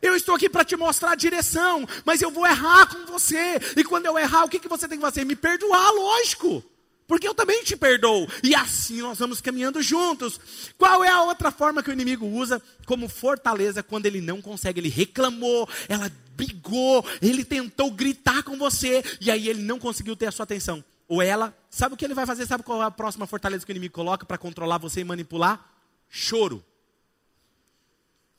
Eu estou aqui para te mostrar a direção, mas eu vou errar com você. E quando eu errar, o que, que você tem que fazer? Me perdoar, lógico porque eu também te perdoo. E assim nós vamos caminhando juntos. Qual é a outra forma que o inimigo usa como fortaleza quando ele não consegue? Ele reclamou, ela brigou, ele tentou gritar com você e aí ele não conseguiu ter a sua atenção. Ou ela, sabe o que ele vai fazer? Sabe qual é a próxima fortaleza que o inimigo coloca para controlar você e manipular? Choro.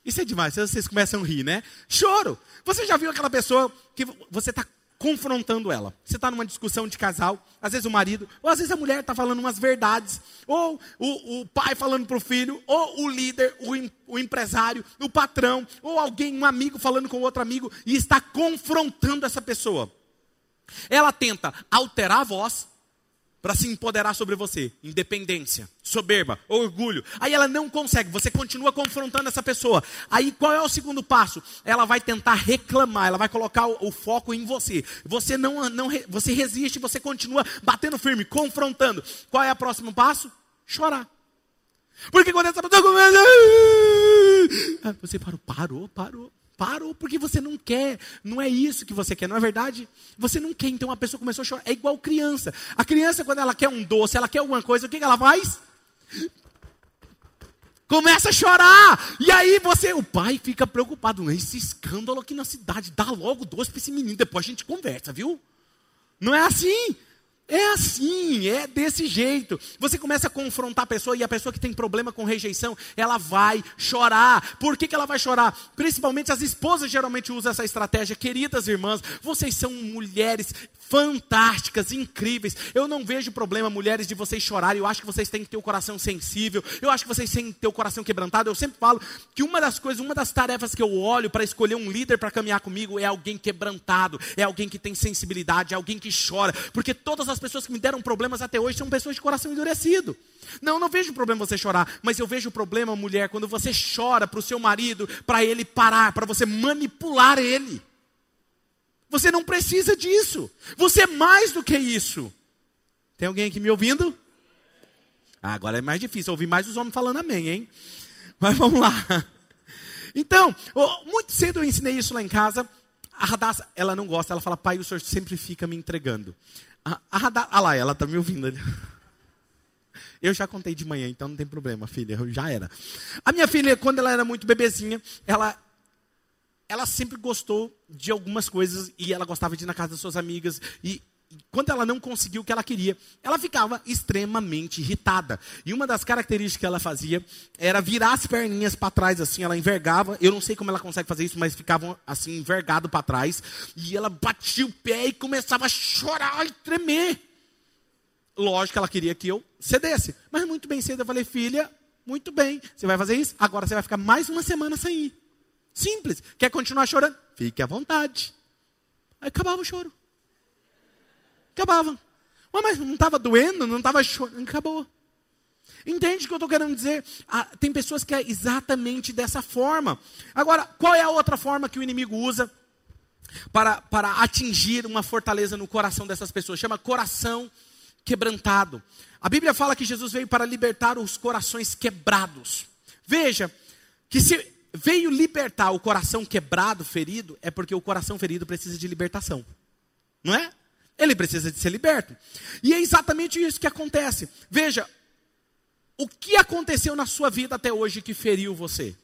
Isso é demais, vocês começam a rir, né? Choro. Você já viu aquela pessoa que você está confrontando ela. Você está numa discussão de casal, às vezes o marido, ou às vezes a mulher está falando umas verdades, ou o, o pai falando para o filho, ou o líder, o, o empresário, o patrão, ou alguém, um amigo falando com outro amigo, e está confrontando essa pessoa. Ela tenta alterar a voz, para se empoderar sobre você. Independência, soberba, orgulho. Aí ela não consegue, você continua confrontando essa pessoa. Aí qual é o segundo passo? Ela vai tentar reclamar, ela vai colocar o, o foco em você. Você não, não você resiste, você continua batendo firme, confrontando. Qual é o próximo passo? Chorar. Porque quando essa pessoa começa. <laughs> Ah, você parou, parou, parou. Parou porque você não quer, não é isso que você quer, não é verdade? Você não quer, então a pessoa começou a chorar. É igual criança. A criança, quando ela quer um doce, ela quer alguma coisa, o que, ela faz? Começa a chorar. E aí você, o pai fica preocupado. Esse escândalo aqui na cidade, dá logo doce para esse menino, depois a gente conversa, viu? Não é assim? É assim, é desse jeito. Você começa a confrontar a pessoa e a pessoa que tem problema com rejeição, ela vai chorar. Por que, que ela vai chorar? Principalmente as esposas geralmente usam essa estratégia. Queridas irmãs, vocês são mulheres fantásticas, incríveis. Eu não vejo problema, mulheres, de vocês chorarem. Eu acho que vocês têm que ter o coração sensível. Eu acho que vocês têm que ter o coração quebrantado. Eu sempre falo que uma das coisas, uma das tarefas que eu olho para escolher um líder para caminhar comigo é alguém quebrantado, é alguém que tem sensibilidade, é alguém que chora. Porque todas as as pessoas que me deram problemas até hoje são pessoas de coração endurecido. Não, não vejo problema você chorar, mas eu vejo problema, mulher, quando você chora para o seu marido, para ele parar, para você manipular ele. Você não precisa disso. Você é mais do que isso. Tem alguém aqui me ouvindo? Ah, agora é mais difícil ouvir mais os homens falando amém, hein? Mas vamos lá. <laughs> Então, muito cedo eu ensinei isso lá em casa. A Radassa, ela não gosta, ela fala, pai, o senhor sempre fica me entregando. A, a Radassa, ah lá, ela está me ouvindo. <laughs> Eu já contei de manhã, então não tem problema, filha, já era. A minha filha, quando ela era muito bebezinha, ela, ela sempre gostou de algumas coisas e ela gostava de ir na casa das suas amigas e quando ela não conseguiu o que ela queria, ela ficava extremamente irritada. E uma das características que ela fazia era virar as perninhas para trás, assim, ela envergava. Eu não sei como ela consegue fazer isso, mas ficavam assim, envergado para trás. E ela batia o pé e começava a chorar e tremer. Lógico que ela queria que eu cedesse. Mas muito bem cedo eu falei, filha, muito bem, você vai fazer isso? Agora você vai ficar mais uma semana sem ir. Simples. Quer continuar chorando? Fique à vontade. Aí acabava o choro. Acabava. Mas não estava doendo, não estava chorando, acabou. Entende o que eu estou querendo dizer? Ah, tem pessoas que é exatamente dessa forma. Agora, qual é a outra forma que o inimigo usa para, para atingir uma fortaleza no coração dessas pessoas? Chama coração quebrantado. A Bíblia fala que Jesus veio para libertar os corações quebrados. Veja que se veio libertar o coração quebrado, ferido, é porque o coração ferido precisa de libertação. Não é? Ele precisa de ser liberto. E é exatamente isso que acontece. Veja, o que aconteceu na sua vida até hoje que feriu você?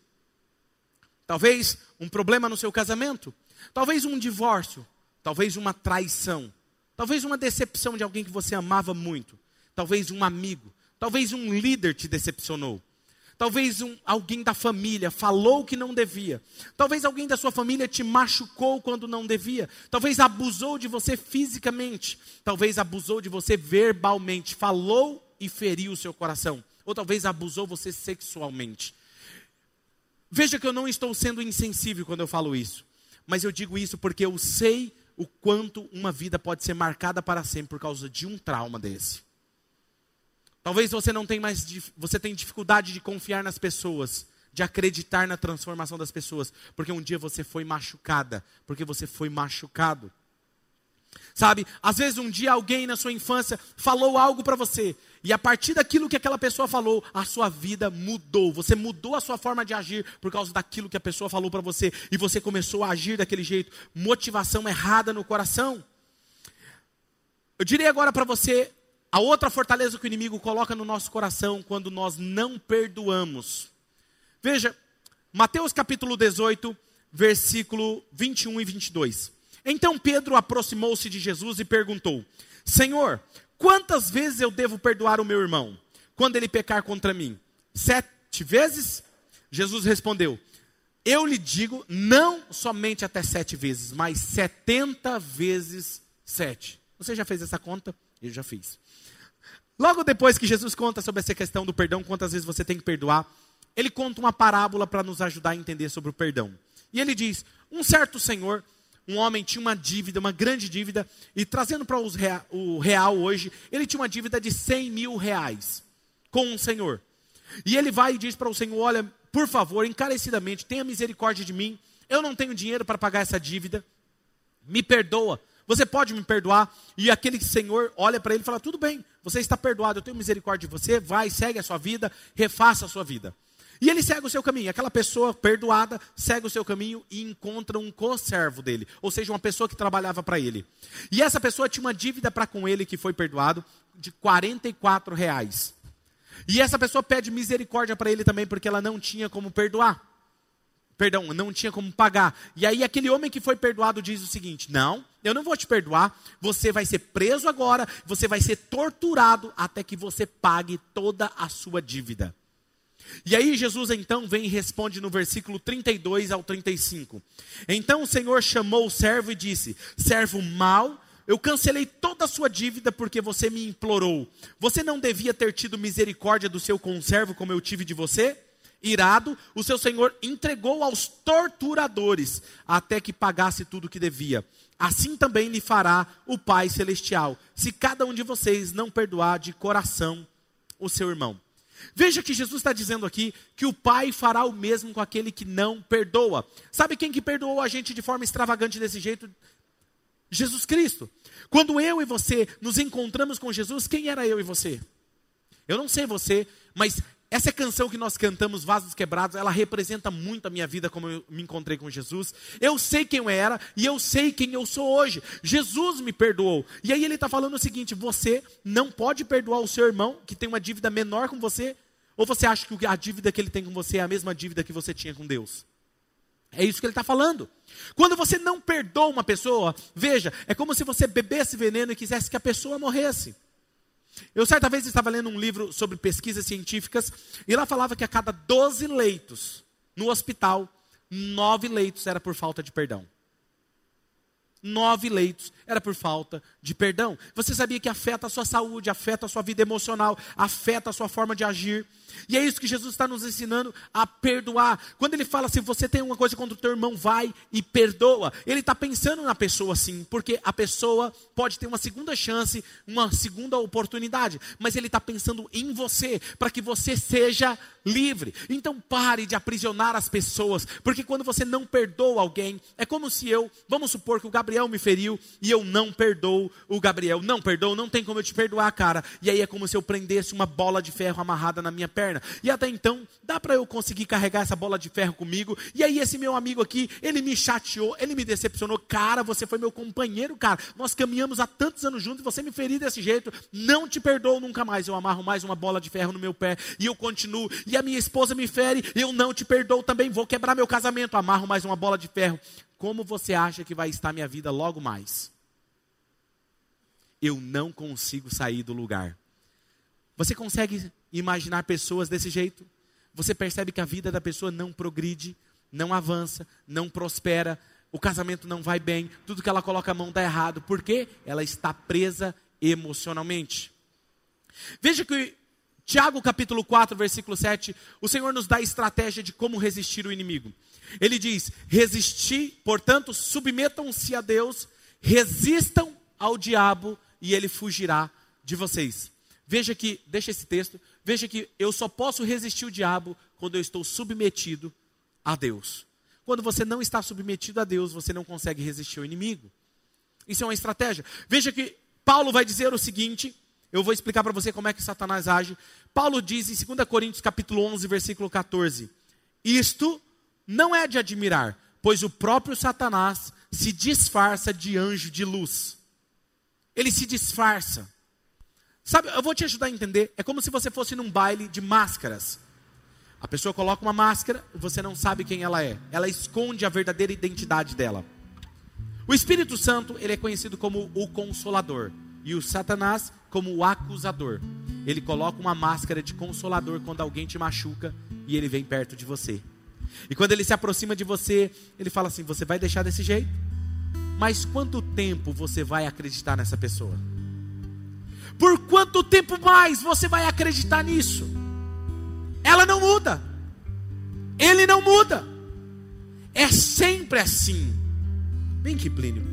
Talvez um problema no seu casamento, talvez um divórcio, talvez uma traição, talvez uma decepção de alguém que você amava muito, talvez um amigo, talvez um líder te decepcionou. Talvez um, alguém da família falou que não devia. Talvez alguém da sua família te machucou quando não devia. Talvez abusou de você fisicamente. Talvez abusou de você verbalmente. Falou e feriu o seu coração. Ou talvez abusou você sexualmente. Veja que eu não estou sendo insensível quando eu falo isso. Mas eu digo isso porque eu sei o quanto uma vida pode ser marcada para sempre por causa de um trauma desse. Talvez você não tenha mais, você tenha dificuldade de confiar nas pessoas, de acreditar na transformação das pessoas, porque um dia você foi machucada, porque você foi machucado. Sabe, às vezes um dia alguém na sua infância falou algo para você, e a partir daquilo que aquela pessoa falou, a sua vida mudou. Você mudou a sua forma de agir por causa daquilo que a pessoa falou para você, e você começou a agir daquele jeito. Motivação errada no coração. Eu diria agora para você a outra fortaleza que o inimigo coloca no nosso coração quando nós não perdoamos. Veja, Mateus capítulo 18, versículo 21 e 22. Então Pedro aproximou-se de Jesus e perguntou: Senhor, quantas vezes eu devo perdoar o meu irmão quando ele pecar contra mim? Sete vezes? Jesus respondeu: Eu lhe digo, não somente até sete vezes, mas setenta vezes sete. Você já fez essa conta? Eu já fiz. Logo depois que Jesus conta sobre essa questão do perdão, quantas vezes você tem que perdoar, ele conta uma parábola para nos ajudar a entender sobre o perdão. E ele diz: um certo senhor, um homem tinha uma dívida, uma grande dívida, e trazendo para o real hoje, ele tinha uma dívida de 100 mil reais com um senhor. E ele vai e diz para o senhor: Olha, por favor, encarecidamente, tenha misericórdia de mim, eu não tenho dinheiro para pagar essa dívida, me perdoa, você pode me perdoar? E aquele senhor olha para ele e fala: Tudo bem, você está perdoado, eu tenho misericórdia de você, vai, segue a sua vida, refaça a sua vida. E ele segue o seu caminho. Aquela pessoa perdoada segue o seu caminho e encontra um conservo dele, ou seja, uma pessoa que trabalhava para ele. E essa pessoa tinha uma dívida para com ele que foi perdoado de 44 reais. E essa pessoa pede misericórdia para ele também porque ela não tinha como perdoar perdão, não tinha como pagar. E aí aquele homem que foi perdoado diz o seguinte: Não, eu não vou te perdoar, você vai ser preso agora, você vai ser torturado até que você pague toda a sua dívida. E aí Jesus então vem e responde no versículo 32 ao 35. Então o Senhor chamou o servo e disse: Servo mau, eu cancelei toda a sua dívida porque você me implorou. Você não devia ter tido misericórdia do seu conservo como eu tive de você? Irado, o seu senhor entregou aos torturadores até que pagasse tudo o que devia. assim também lhe fará o Pai Celestial, se cada um de vocês não perdoar de coração o seu irmão. Veja que Jesus está dizendo aqui que o Pai fará o mesmo com aquele que não perdoa. Sabe quem que perdoou a gente de forma extravagante desse jeito? Jesus Cristo. Quando eu e você nos encontramos com Jesus, quem era eu e você? Eu não sei você, mas essa canção que nós cantamos, Vasos Quebrados, ela representa muito a minha vida como eu me encontrei com Jesus. Eu sei quem eu era e eu sei quem eu sou hoje. Jesus me perdoou. E aí ele está falando o seguinte: você não pode perdoar o seu irmão que tem uma dívida menor com você? Ou você acha que a dívida que ele tem com você é a mesma dívida que você tinha com Deus? É isso que ele está falando. Quando você não perdoa uma pessoa, veja, é como se você bebesse veneno e quisesse que a pessoa morresse. Eu certa vez estava lendo um livro sobre pesquisas científicas e lá falava que a cada 12 leitos no hospital, nove leitos era por falta de perdão. Nove leitos era por falta de perdão. Você sabia que afeta a sua saúde, afeta a sua vida emocional, afeta a sua forma de agir. E é isso que Jesus está nos ensinando a perdoar. Quando ele fala, se você tem uma coisa contra o teu irmão, vai e perdoa. Ele está pensando na pessoa sim, porque a pessoa pode ter uma segunda chance, uma segunda oportunidade. Mas ele está pensando em você, para que você seja livre. Então pare de aprisionar as pessoas, porque quando você não perdoa alguém, é como se eu, vamos supor que o Gabriel me feriu e eu não perdoo o Gabriel. Não perdoo, não tem como eu te perdoar, cara. E aí é como se eu prendesse uma bola de ferro amarrada na minha perna. E até então, dá para eu conseguir carregar essa bola de ferro comigo. E aí esse meu amigo aqui, ele me chateou, ele me decepcionou. Cara, você foi meu companheiro, cara. Nós caminhamos há tantos anos juntos e você me feriu desse jeito. Não te perdoo nunca mais. Eu amarro mais uma bola de ferro no meu pé e eu continuo. E a minha esposa me fere, eu não te perdoo também. Vou quebrar meu casamento. Amarro mais uma bola de ferro. Como você acha que vai estar minha vida logo mais? Eu não consigo sair do lugar. Você consegue imaginar pessoas desse jeito? Você percebe que a vida da pessoa não progride, não avança, não prospera, o casamento não vai bem, tudo que ela coloca a mão está errado. Por quê? Ela está presa emocionalmente. Veja que Tiago capítulo 4, versículo 7, o Senhor nos dá a estratégia de como resistir o inimigo. Ele diz: resistir, portanto, submetam-se a Deus, resistam ao diabo e ele fugirá de vocês. Veja que, deixa esse texto, veja que eu só posso resistir o diabo quando eu estou submetido a Deus. Quando você não está submetido a Deus, você não consegue resistir ao inimigo. Isso é uma estratégia. Veja que Paulo vai dizer o seguinte, eu vou explicar para você como é que Satanás age. Paulo diz em 2 Coríntios capítulo 11, versículo 14: Isto não é de admirar, pois o próprio Satanás se disfarça de anjo de luz. Ele se disfarça. Sabe, eu vou te ajudar a entender. É como se você fosse num baile de máscaras. A pessoa coloca uma máscara e você não sabe quem ela é. Ela esconde a verdadeira identidade dela. O Espírito Santo, ele é conhecido como o consolador e o Satanás como o acusador. Ele coloca uma máscara de consolador quando alguém te machuca e ele vem perto de você. E quando ele se aproxima de você, ele fala assim: "Você vai deixar desse jeito? Mas quanto tempo você vai acreditar nessa pessoa?" Por quanto tempo mais você vai acreditar nisso? Ela não muda. Ele não muda. É sempre assim. Vem aqui, Plínio.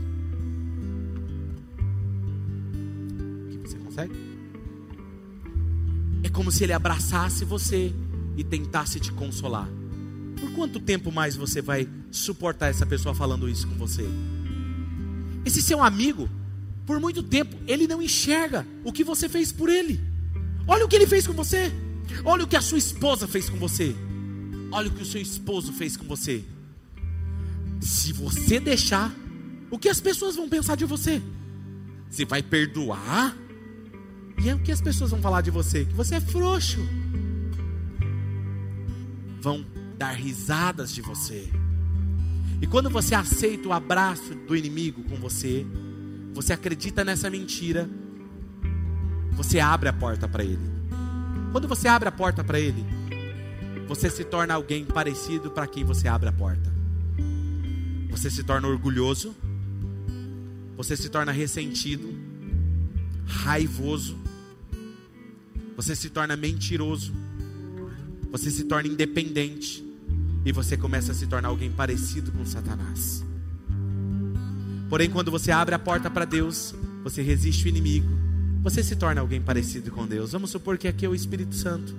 Aqui você consegue? É como se ele abraçasse você e tentasse te consolar. Por quanto tempo mais você vai suportar essa pessoa falando isso com você? Esse seu amigo por muito tempo, ele não enxerga o que você fez por ele. Olha o que ele fez com você. Olha o que a sua esposa fez com você. Olha o que o seu esposo fez com você. Se você deixar, o que as pessoas vão pensar de você? Você vai perdoar? E é o que as pessoas vão falar de você? Que você é frouxo. Vão dar risadas de você. E quando você aceita o abraço do inimigo com você, você acredita nessa mentira, você abre a porta para ele. Quando você abre a porta para ele, você se torna alguém parecido para quem você abre a porta. Você se torna orgulhoso, você se torna ressentido, raivoso, você se torna mentiroso, você se torna independente e você começa a se tornar alguém parecido com Satanás. Porém, quando você abre a porta para Deus, você resiste o inimigo, você se torna alguém parecido com Deus. Vamos supor que aqui é o Espírito Santo.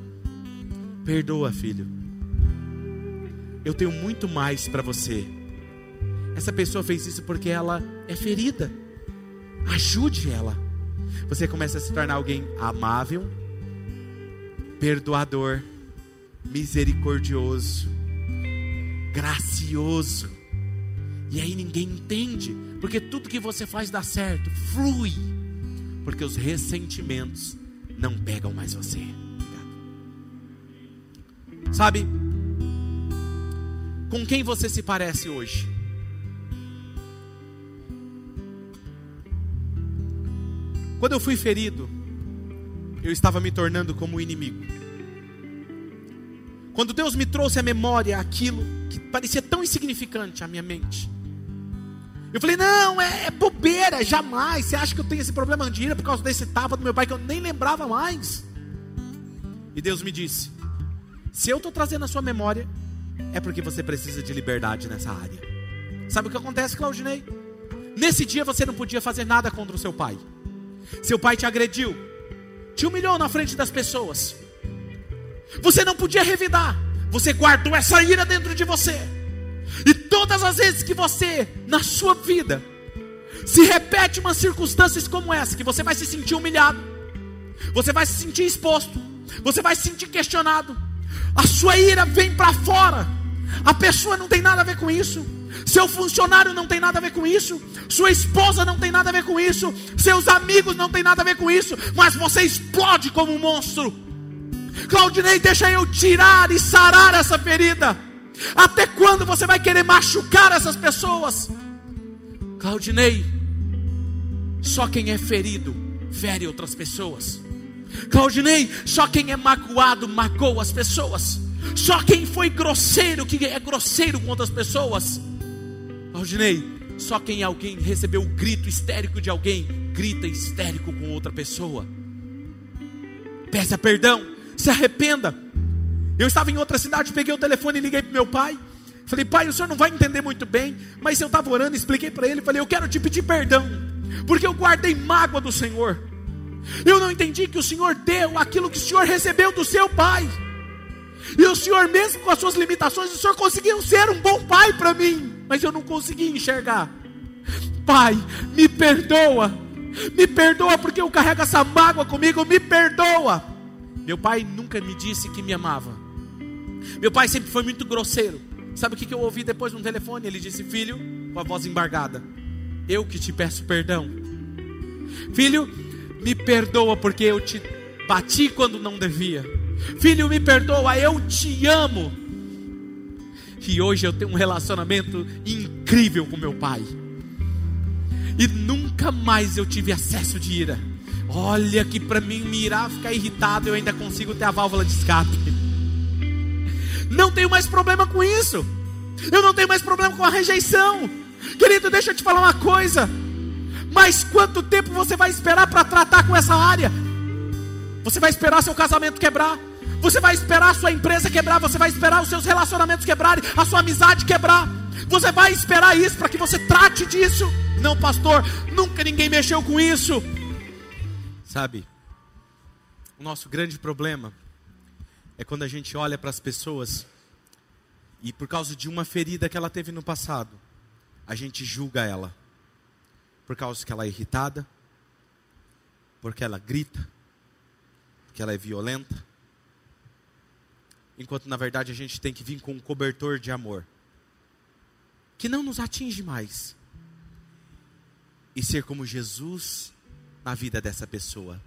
Perdoa, filho. Eu tenho muito mais para você. Essa pessoa fez isso porque ela é ferida. Ajude ela. Você começa a se tornar alguém amável, perdoador, misericordioso, gracioso. E aí ninguém entende, porque tudo que você faz dá certo, flui, porque os ressentimentos não pegam mais você. Sabe, com quem você se parece hoje? Quando eu fui ferido, eu estava me tornando como inimigo. Quando Deus me trouxe à memória aquilo que parecia tão insignificante à minha mente, eu falei: não, é, é bobeira, jamais. Você acha que eu tenho esse problema de ira por causa desse tapa do meu pai que eu nem lembrava mais? E Deus me disse: se eu estou trazendo a sua memória, é porque você precisa de liberdade nessa área. Sabe o que acontece, Claudinei? Nesse dia você não podia fazer nada contra o seu pai. Seu pai te agrediu, te humilhou na frente das pessoas. Você não podia revidar, você guardou essa ira dentro de você. E todas as vezes que você, na sua vida, se repete umas circunstâncias como essa, que você vai se sentir humilhado, você vai se sentir exposto, você vai se sentir questionado, a sua ira vem para fora, a pessoa não tem nada a ver com isso, seu funcionário não tem nada a ver com isso, sua esposa não tem nada a ver com isso, seus amigos não tem nada a ver com isso, mas você explode como um monstro. Claudinei, deixa eu tirar e sarar essa ferida. Até quando você vai querer machucar essas pessoas? Claudinei, só quem é ferido fere outras pessoas. Claudinei, só quem é magoado magoa as pessoas. Só quem foi grosseiro, que é grosseiro com outras pessoas. Claudinei, só quem alguém recebeu o grito histérico de alguém, grita histérico com outra pessoa. Peça perdão, se arrependa. Eu estava em outra cidade, peguei o telefone e liguei para meu pai. Falei, pai, o senhor não vai entender muito bem, mas eu estava orando, expliquei para ele, falei, eu quero te pedir perdão, porque eu guardei mágoa do Senhor. Eu não entendi que o Senhor deu aquilo que o Senhor recebeu do seu pai. E o Senhor, mesmo com as suas limitações, o Senhor conseguiu ser um bom pai para mim, mas eu não consegui enxergar. Pai, me perdoa, me perdoa porque eu carrego essa mágoa comigo, me perdoa. Meu pai nunca me disse que me amava. Meu pai sempre foi muito grosseiro. Sabe o que eu ouvi depois no telefone? Ele disse: Filho, com a voz embargada, eu que te peço perdão. Filho, me perdoa porque eu te bati quando não devia. Filho, me perdoa, eu te amo. E hoje eu tenho um relacionamento incrível com meu pai. E nunca mais eu tive acesso de ira. Olha que para mim mirar, ficar irritado, eu ainda consigo ter a válvula de escape. Não tenho mais problema com isso. Eu não tenho mais problema com a rejeição. Querido, deixa eu te falar uma coisa. Mas quanto tempo você vai esperar para tratar com essa área? Você vai esperar seu casamento quebrar? Você vai esperar sua empresa quebrar? Você vai esperar os seus relacionamentos quebrarem? A sua amizade quebrar? Você vai esperar isso para que você trate disso? Não, pastor, nunca ninguém mexeu com isso. Sabe, o nosso grande problema é quando a gente olha para as pessoas e por causa de uma ferida que ela teve no passado, a gente julga ela. Por causa que ela é irritada, porque ela grita, porque ela é violenta, enquanto na verdade a gente tem que vir com um cobertor de amor, que não nos atinge mais, e ser como Jesus na vida dessa pessoa.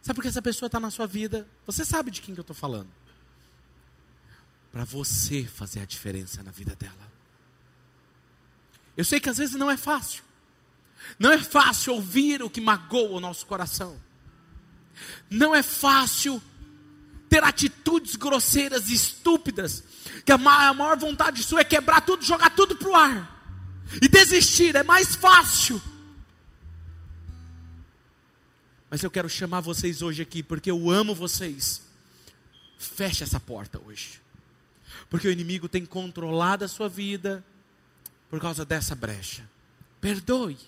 Sabe por que essa pessoa está na sua vida? Você sabe de quem que eu estou falando. Para você fazer a diferença na vida dela. Eu sei que às vezes não é fácil. Não é fácil ouvir o que magoa o nosso coração. Não é fácil ter atitudes grosseiras e estúpidas, que a maior vontade sua é quebrar tudo, jogar tudo para o ar e desistir, é mais fácil. Mas eu quero chamar vocês hoje aqui, porque eu amo vocês. Feche essa porta hoje, porque o inimigo tem controlado a sua vida por causa dessa brecha. Perdoe.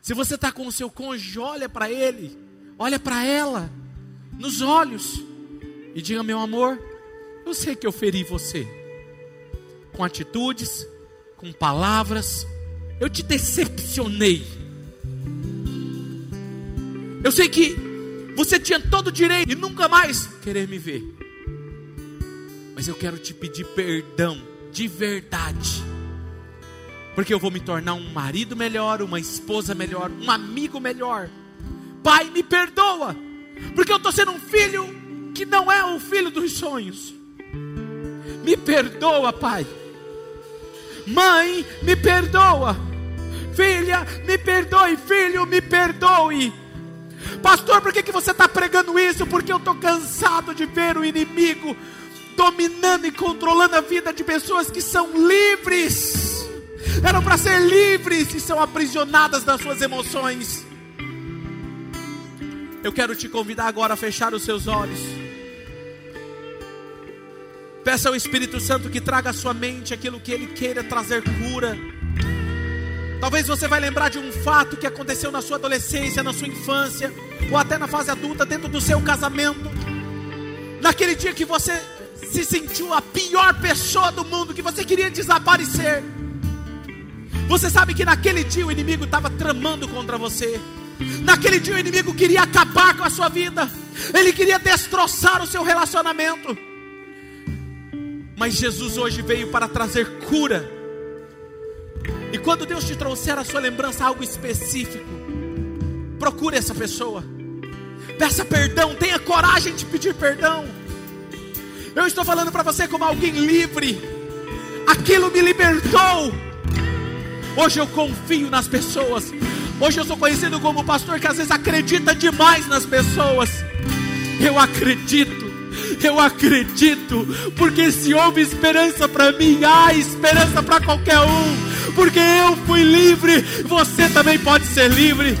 Se você está com o seu cônjuge, olha para ele, olha para ela, nos olhos, e diga: meu amor, eu sei que eu feri você, com atitudes, com palavras, eu te decepcionei. Eu sei que você tinha todo o direito de nunca mais querer me ver. Mas eu quero te pedir perdão de verdade. Porque eu vou me tornar um marido melhor, uma esposa melhor, um amigo melhor. Pai, me perdoa. Porque eu estou sendo um filho que não é o filho dos sonhos. Me perdoa, Pai. Mãe, me perdoa. Filha, me perdoe. Filho, me perdoe. Pastor, por que, que você está pregando isso? Porque eu estou cansado de ver o inimigo dominando e controlando a vida de pessoas que são livres, eram para ser livres e são aprisionadas das suas emoções. Eu quero te convidar agora a fechar os seus olhos. Peça ao Espírito Santo que traga à sua mente aquilo que ele queira trazer cura. Talvez você vai lembrar de um fato que aconteceu na sua adolescência, na sua infância, ou até na fase adulta, dentro do seu casamento. Naquele dia que você se sentiu a pior pessoa do mundo, que você queria desaparecer. Você sabe que naquele dia o inimigo estava tramando contra você. Naquele dia o inimigo queria acabar com a sua vida. Ele queria destroçar o seu relacionamento. Mas Jesus hoje veio para trazer cura. E quando Deus te trouxer a sua lembrança algo específico, procure essa pessoa. Peça perdão, tenha coragem de pedir perdão. Eu estou falando para você como alguém livre. Aquilo me libertou. Hoje eu confio nas pessoas. Hoje eu sou conhecido como pastor que às vezes acredita demais nas pessoas. Eu acredito. Eu acredito, porque se houve esperança para mim, há esperança para qualquer um, porque eu fui livre, você também pode ser livre.